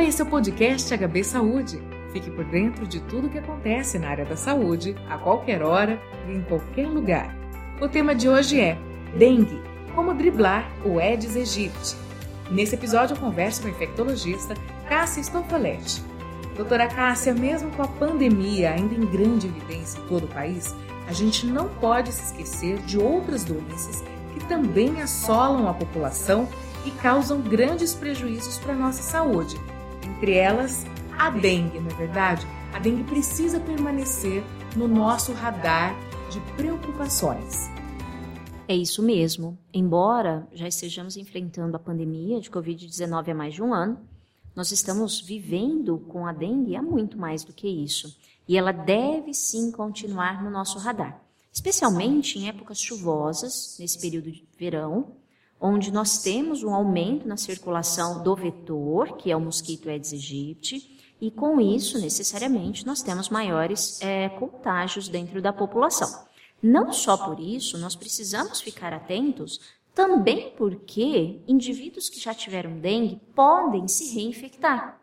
Esse é o podcast HB Saúde. Fique por dentro de tudo o que acontece na área da saúde, a qualquer hora e em qualquer lugar. O tema de hoje é Dengue, como driblar o Aedes aegypti. Nesse episódio eu converso com a infectologista Cássia Stofoletti. Doutora Cássia, mesmo com a pandemia ainda em grande evidência em todo o país, a gente não pode se esquecer de outras doenças que também assolam a população e causam grandes prejuízos para a nossa saúde. Entre elas, a dengue, não é verdade? A dengue precisa permanecer no nosso radar de preocupações. É isso mesmo. Embora já estejamos enfrentando a pandemia de Covid-19 há mais de um ano, nós estamos vivendo com a dengue há muito mais do que isso. E ela deve sim continuar no nosso radar, especialmente em épocas chuvosas, nesse período de verão, onde nós temos um aumento na circulação do vetor, que é o mosquito Aedes aegypti, e com isso, necessariamente, nós temos maiores é, contágios dentro da população. Não só por isso, nós precisamos ficar atentos também porque indivíduos que já tiveram dengue podem se reinfectar.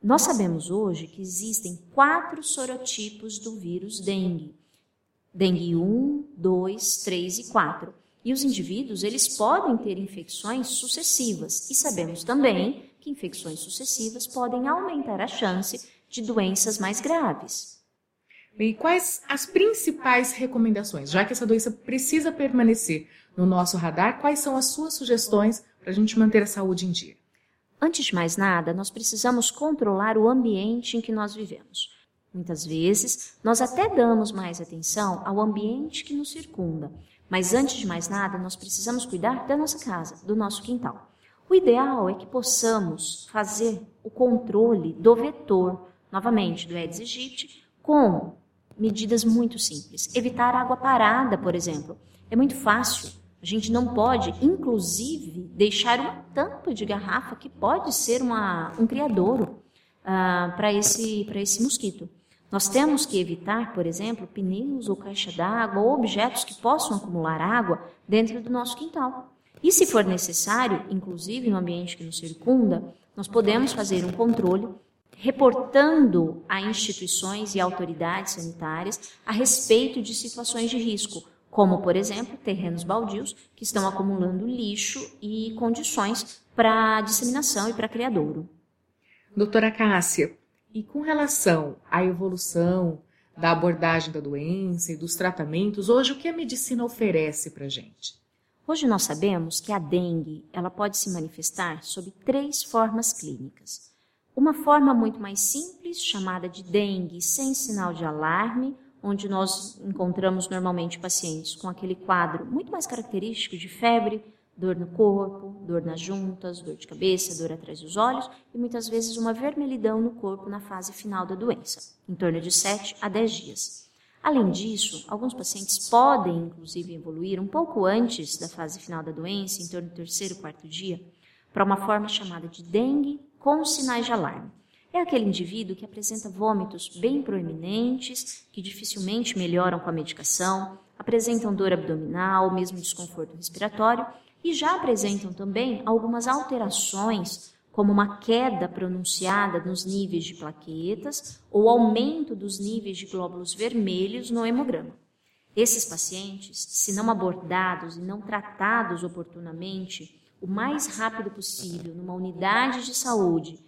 Nós sabemos hoje que existem quatro sorotipos do vírus dengue: dengue 1, 2, 3 e 4. E os indivíduos, eles podem ter infecções sucessivas. E sabemos também que infecções sucessivas podem aumentar a chance de doenças mais graves. E quais as principais recomendações? Já que essa doença precisa permanecer no nosso radar, quais são as suas sugestões para a gente manter a saúde em dia? Antes de mais nada, nós precisamos controlar o ambiente em que nós vivemos. Muitas vezes, nós até damos mais atenção ao ambiente que nos circunda, mas antes de mais nada, nós precisamos cuidar da nossa casa, do nosso quintal. O ideal é que possamos fazer o controle do vetor, novamente, do Aedes aegypti, com medidas muito simples. Evitar água parada, por exemplo. É muito fácil. A gente não pode, inclusive, deixar uma tampa de garrafa que pode ser uma, um criadouro uh, para esse, esse mosquito. Nós temos que evitar, por exemplo, pneus ou caixa d'água ou objetos que possam acumular água dentro do nosso quintal. E se for necessário, inclusive no ambiente que nos circunda, nós podemos fazer um controle reportando a instituições e autoridades sanitárias a respeito de situações de risco, como, por exemplo, terrenos baldios que estão acumulando lixo e condições para disseminação e para criadouro. Doutora Cássia, e com relação à evolução da abordagem da doença e dos tratamentos, hoje o que a medicina oferece para a gente? Hoje nós sabemos que a dengue ela pode se manifestar sob três formas clínicas. Uma forma muito mais simples, chamada de dengue sem sinal de alarme, onde nós encontramos normalmente pacientes com aquele quadro muito mais característico de febre, dor no corpo, dor nas juntas, dor de cabeça, dor atrás dos olhos e muitas vezes uma vermelhidão no corpo na fase final da doença, em torno de 7 a 10 dias. Além disso, alguns pacientes podem, inclusive, evoluir um pouco antes da fase final da doença, em torno do terceiro, quarto dia, para uma forma chamada de dengue com sinais de alarme. É aquele indivíduo que apresenta vômitos bem proeminentes, que dificilmente melhoram com a medicação, apresentam dor abdominal, mesmo desconforto respiratório e já apresentam também algumas alterações, como uma queda pronunciada nos níveis de plaquetas ou aumento dos níveis de glóbulos vermelhos no hemograma. Esses pacientes, se não abordados e não tratados oportunamente, o mais rápido possível numa unidade de saúde,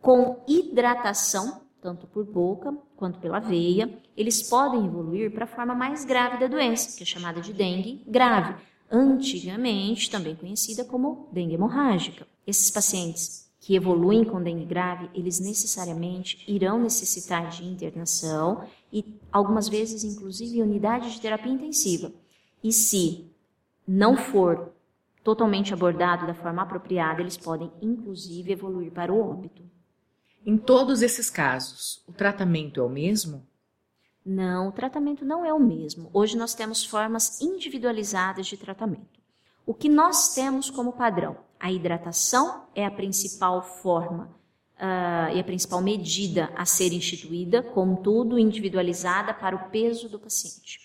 com hidratação, tanto por boca quanto pela veia, eles podem evoluir para a forma mais grave da doença, que é chamada de dengue grave, antigamente também conhecida como dengue hemorrágica. Esses pacientes que evoluem com dengue grave, eles necessariamente irão necessitar de internação e algumas vezes inclusive unidade de terapia intensiva. E se não for totalmente abordado da forma apropriada, eles podem inclusive evoluir para o óbito. Em todos esses casos, o tratamento é o mesmo? Não, o tratamento não é o mesmo. Hoje nós temos formas individualizadas de tratamento. O que nós temos como padrão? A hidratação é a principal forma uh, e a principal medida a ser instituída, contudo individualizada para o peso do paciente.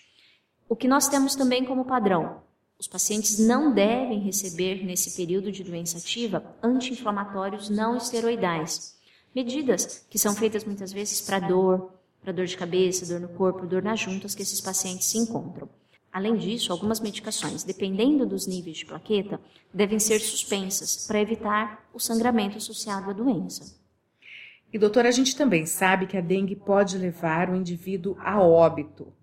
O que nós temos também como padrão? Os pacientes não devem receber, nesse período de doença ativa, anti-inflamatórios não esteroidais Medidas que são feitas muitas vezes para dor, para dor de cabeça, dor no corpo, dor nas juntas que esses pacientes se encontram. Além disso, algumas medicações, dependendo dos níveis de plaqueta, devem ser suspensas para evitar o sangramento associado à doença. E doutora, a gente também sabe que a dengue pode levar o indivíduo a óbito.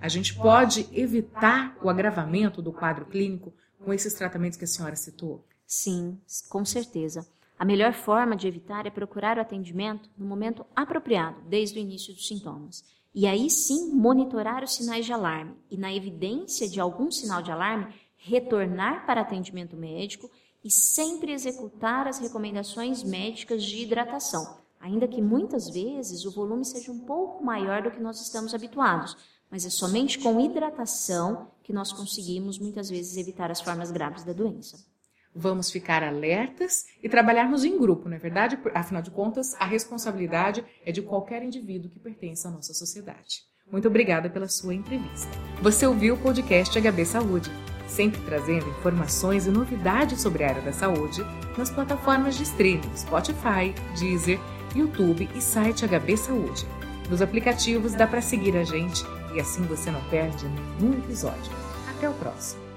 A gente pode evitar o agravamento do quadro clínico com esses tratamentos que a senhora citou? Sim, com certeza. A melhor forma de evitar é procurar o atendimento no momento apropriado, desde o início dos sintomas. E aí sim monitorar os sinais de alarme e, na evidência de algum sinal de alarme, retornar para atendimento médico e sempre executar as recomendações médicas de hidratação, ainda que muitas vezes o volume seja um pouco maior do que nós estamos habituados, mas é somente com hidratação que nós conseguimos muitas vezes evitar as formas graves da doença. Vamos ficar alertas e trabalharmos em grupo, não é verdade? Afinal de contas, a responsabilidade é de qualquer indivíduo que pertence à nossa sociedade. Muito obrigada pela sua entrevista. Você ouviu o podcast HB Saúde, sempre trazendo informações e novidades sobre a área da saúde nas plataformas de streaming Spotify, Deezer, YouTube e site HB Saúde. Nos aplicativos dá para seguir a gente e assim você não perde nenhum episódio. Até o próximo.